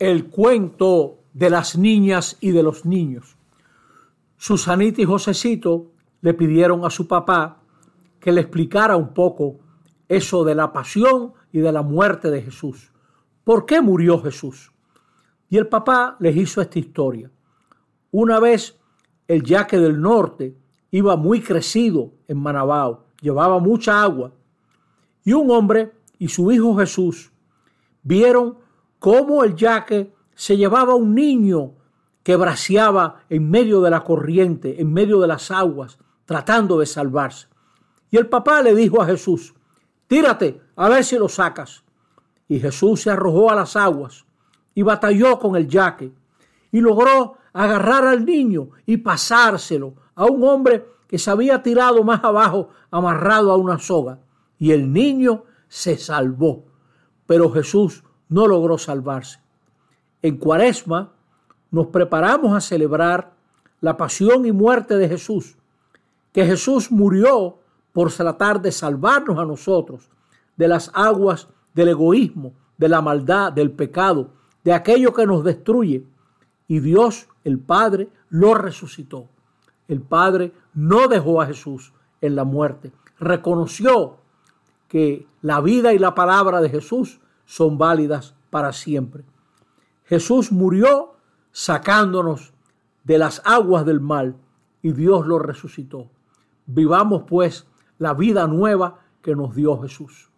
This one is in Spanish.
el cuento de las niñas y de los niños. Susanita y Josecito le pidieron a su papá que le explicara un poco eso de la pasión y de la muerte de Jesús. ¿Por qué murió Jesús? Y el papá les hizo esta historia. Una vez el yaque del norte iba muy crecido en Manabao, llevaba mucha agua, y un hombre y su hijo Jesús vieron cómo el yaque se llevaba un niño que braceaba en medio de la corriente, en medio de las aguas, tratando de salvarse. Y el papá le dijo a Jesús, tírate a ver si lo sacas. Y Jesús se arrojó a las aguas y batalló con el yaque y logró agarrar al niño y pasárselo a un hombre que se había tirado más abajo amarrado a una soga. Y el niño se salvó. Pero Jesús no logró salvarse. En Cuaresma nos preparamos a celebrar la pasión y muerte de Jesús, que Jesús murió por tratar de salvarnos a nosotros de las aguas del egoísmo, de la maldad, del pecado, de aquello que nos destruye. Y Dios, el Padre, lo resucitó. El Padre no dejó a Jesús en la muerte. Reconoció que la vida y la palabra de Jesús son válidas para siempre. Jesús murió sacándonos de las aguas del mal y Dios lo resucitó. Vivamos pues la vida nueva que nos dio Jesús.